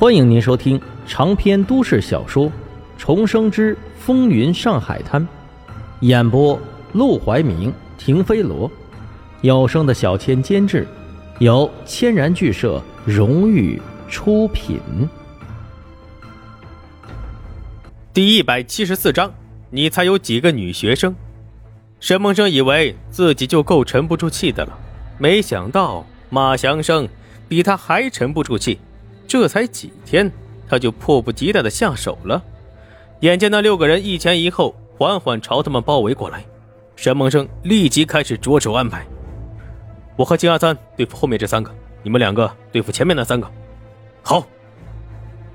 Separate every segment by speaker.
Speaker 1: 欢迎您收听长篇都市小说《重生之风云上海滩》，演播：陆怀明、停飞罗，有声的小千监制，由千然剧社荣誉出品。
Speaker 2: 第一百七十四章，你猜有几个女学生？沈梦生以为自己就够沉不住气的了，没想到马祥生比他还沉不住气。这才几天，他就迫不及待的下手了。眼见那六个人一前一后，缓缓朝他们包围过来，沈梦生立即开始着手安排。我和金阿三对付后面这三个，你们两个对付前面那三个。好，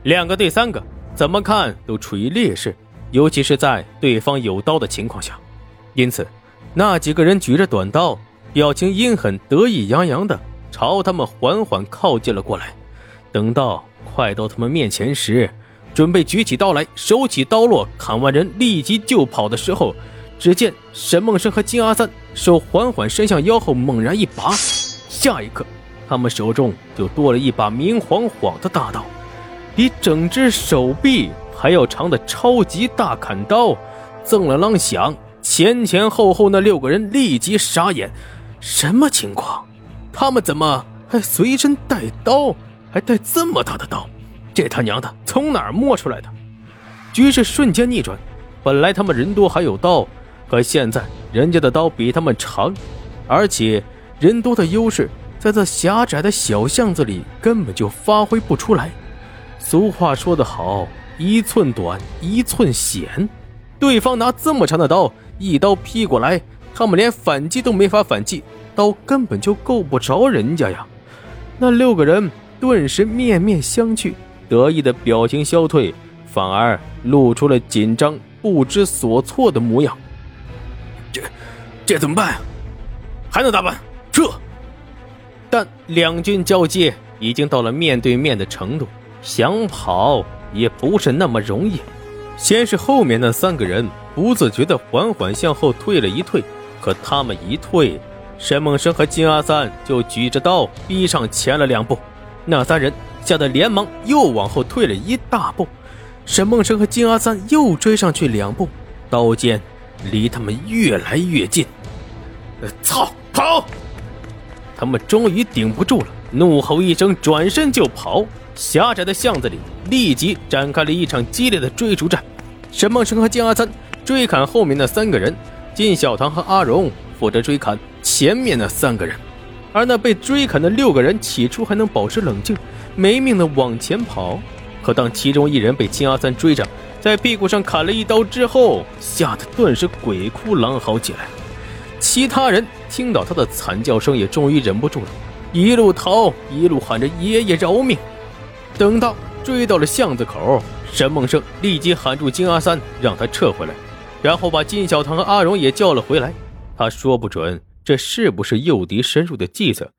Speaker 2: 两个对三个，怎么看都处于劣势，尤其是在对方有刀的情况下。因此，那几个人举着短刀，表情阴狠、得意洋洋的朝他们缓缓靠近了过来。等到快到他们面前时，准备举起刀来，手起刀落，砍完人立即就跑的时候，只见沈梦生和金阿三手缓缓伸向腰后，猛然一拔，下一刻，他们手中就多了一把明晃晃的大刀，比整只手臂还要长的超级大砍刀，锃了啷响，前前后后那六个人立即傻眼，什么情况？他们怎么还随身带刀？还带这么大的刀，这他娘的从哪儿摸出来的？局势瞬间逆转，本来他们人多还有刀，可现在人家的刀比他们长，而且人多的优势在这狭窄的小巷子里根本就发挥不出来。俗话说得好，一寸短一寸险。对方拿这么长的刀，一刀劈过来，他们连反击都没法反击，刀根本就够不着人家呀。那六个人。顿时面面相觑，得意的表情消退，反而露出了紧张、不知所措的模样。这，这怎么办呀？还能咋办？撤！但两军交接已经到了面对面的程度，想跑也不是那么容易。先是后面那三个人不自觉的缓缓向后退了一退，可他们一退，沈梦生和金阿三就举着刀逼上前了两步。那三人吓得连忙又往后退了一大步，沈梦生和金阿三又追上去两步，刀尖离他们越来越近。操！跑！他们终于顶不住了，怒吼一声，转身就跑。狭窄的巷子里立即展开了一场激烈的追逐战。沈梦生和金阿三追砍后面那三个人，金小棠和阿荣负责追砍前面那三个人。而那被追砍的六个人起初还能保持冷静，没命的往前跑。可当其中一人被金阿三追着，在屁股上砍了一刀之后，吓得顿时鬼哭狼嚎起来。其他人听到他的惨叫声，也终于忍不住了，一路逃，一路喊着“爷爷饶命”。等到追到了巷子口，沈梦生立即喊住金阿三，让他撤回来，然后把金小棠和阿荣也叫了回来。他说不准。这是不是诱敌深入的计策？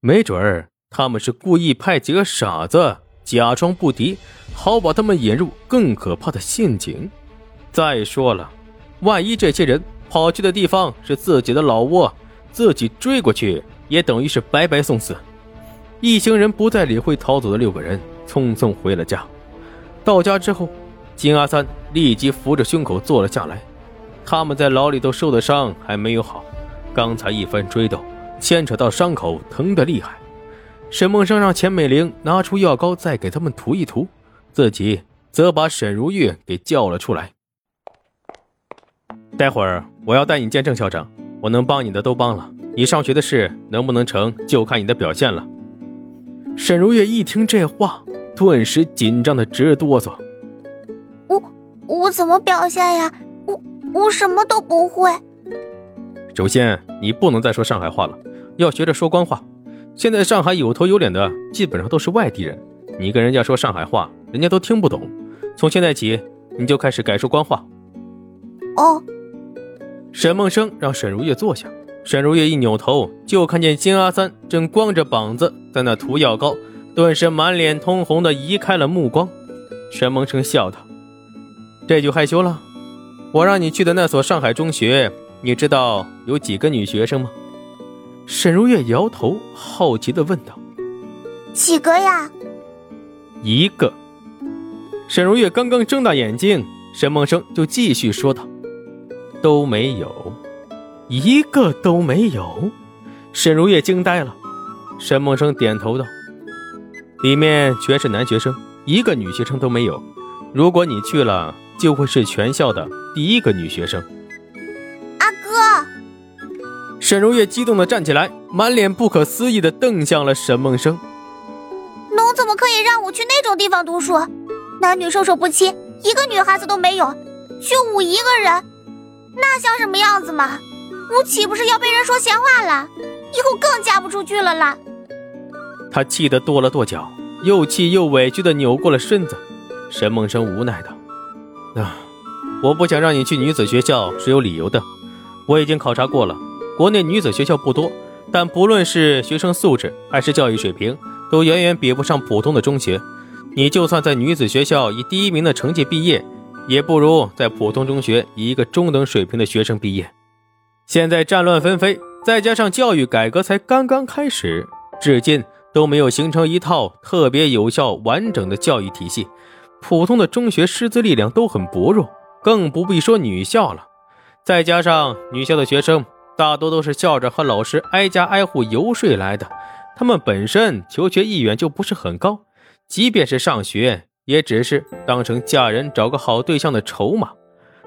Speaker 2: 没准儿他们是故意派几个傻子假装不敌，好把他们引入更可怕的陷阱。再说了，万一这些人跑去的地方是自己的老窝，自己追过去也等于是白白送死。一行人不再理会逃走的六个人，匆匆回了家。到家之后，金阿三立即扶着胸口坐了下来。他们在牢里头受的伤还没有好。刚才一番追斗，牵扯到伤口，疼得厉害。沈梦生让钱美玲拿出药膏，再给他们涂一涂，自己则把沈如玉给叫了出来。待会儿我要带你见郑校长，我能帮你的都帮了，你上学的事能不能成，就看你的表现了。沈如月一听这话，顿时紧张的直哆嗦。
Speaker 3: 我我怎么表现呀？我我什么都不会。
Speaker 2: 首先，你不能再说上海话了，要学着说官话。现在上海有头有脸的基本上都是外地人，你跟人家说上海话，人家都听不懂。从现在起，你就开始改说官话。
Speaker 3: 哦。
Speaker 2: 沈梦生让沈如月坐下，沈如月一扭头，就看见金阿三正光着膀子在那涂药膏，顿时满脸通红的移开了目光。沈梦生笑道：“这就害羞了？我让你去的那所上海中学。”你知道有几个女学生吗？沈如月摇头，好奇的问道：“
Speaker 3: 几个呀？”
Speaker 2: 一个。沈如月刚刚睁大眼睛，沈梦生就继续说道：“都没有，一个都没有。”沈如月惊呆了。沈梦生点头道：“里面全是男学生，一个女学生都没有。如果你去了，就会是全校的第一个女学生。”沈如月激动的站起来，满脸不可思议的瞪向了沈梦生。
Speaker 3: 侬怎么可以让我去那种地方读书？男女授受不亲，一个女孩子都没有，就我一个人，那像什么样子嘛？我岂不是要被人说闲话了？以后更嫁不出去了啦！
Speaker 2: 他气得跺了跺脚，又气又委屈的扭过了身子。沈梦生无奈道：“啊，我不想让你去女子学校是有理由的。我已经考察过了，国内女子学校不多，但不论是学生素质还是教育水平，都远远比不上普通的中学。”你就算在女子学校以第一名的成绩毕业，也不如在普通中学以一个中等水平的学生毕业。现在战乱纷飞，再加上教育改革才刚刚开始，至今都没有形成一套特别有效、完整的教育体系。普通的中学师资力量都很薄弱，更不必说女校了。再加上女校的学生大多都是校长和老师挨家挨户游说来的，他们本身求学意愿就不是很高。即便是上学，也只是当成嫁人找个好对象的筹码。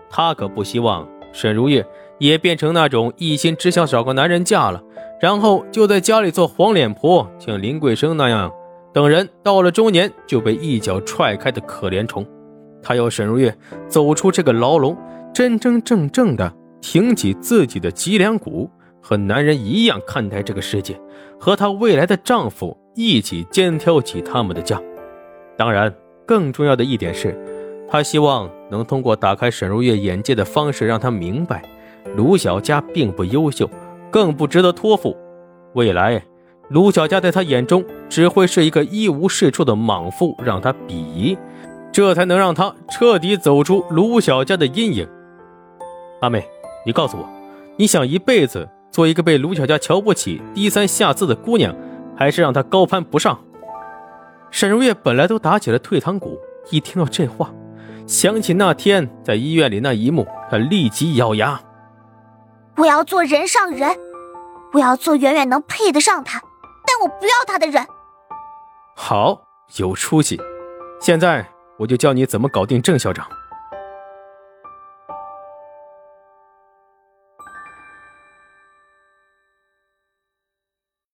Speaker 2: 他可不希望沈如月也变成那种一心只想找个男人嫁了，然后就在家里做黄脸婆，像林桂生那样，等人到了中年就被一脚踹开的可怜虫。他要沈如月走出这个牢笼，真真正正的挺起自己的脊梁骨，和男人一样看待这个世界，和她未来的丈夫。一起肩挑起他们的家。当然，更重要的一点是，他希望能通过打开沈如月眼界的方式，让她明白，卢小佳并不优秀，更不值得托付。未来，卢小佳在他眼中只会是一个一无是处的莽夫，让他鄙夷，这才能让他彻底走出卢小佳的阴影。阿妹，你告诉我，你想一辈子做一个被卢小佳瞧不起、低三下四的姑娘？还是让他高攀不上。沈如月本来都打起了退堂鼓，一听到这话，想起那天在医院里那一幕，她立即咬牙：“
Speaker 3: 我要做人上人，我要做远远能配得上他，但我不要他的人。”
Speaker 2: 好，有出息！现在我就教你怎么搞定郑校长。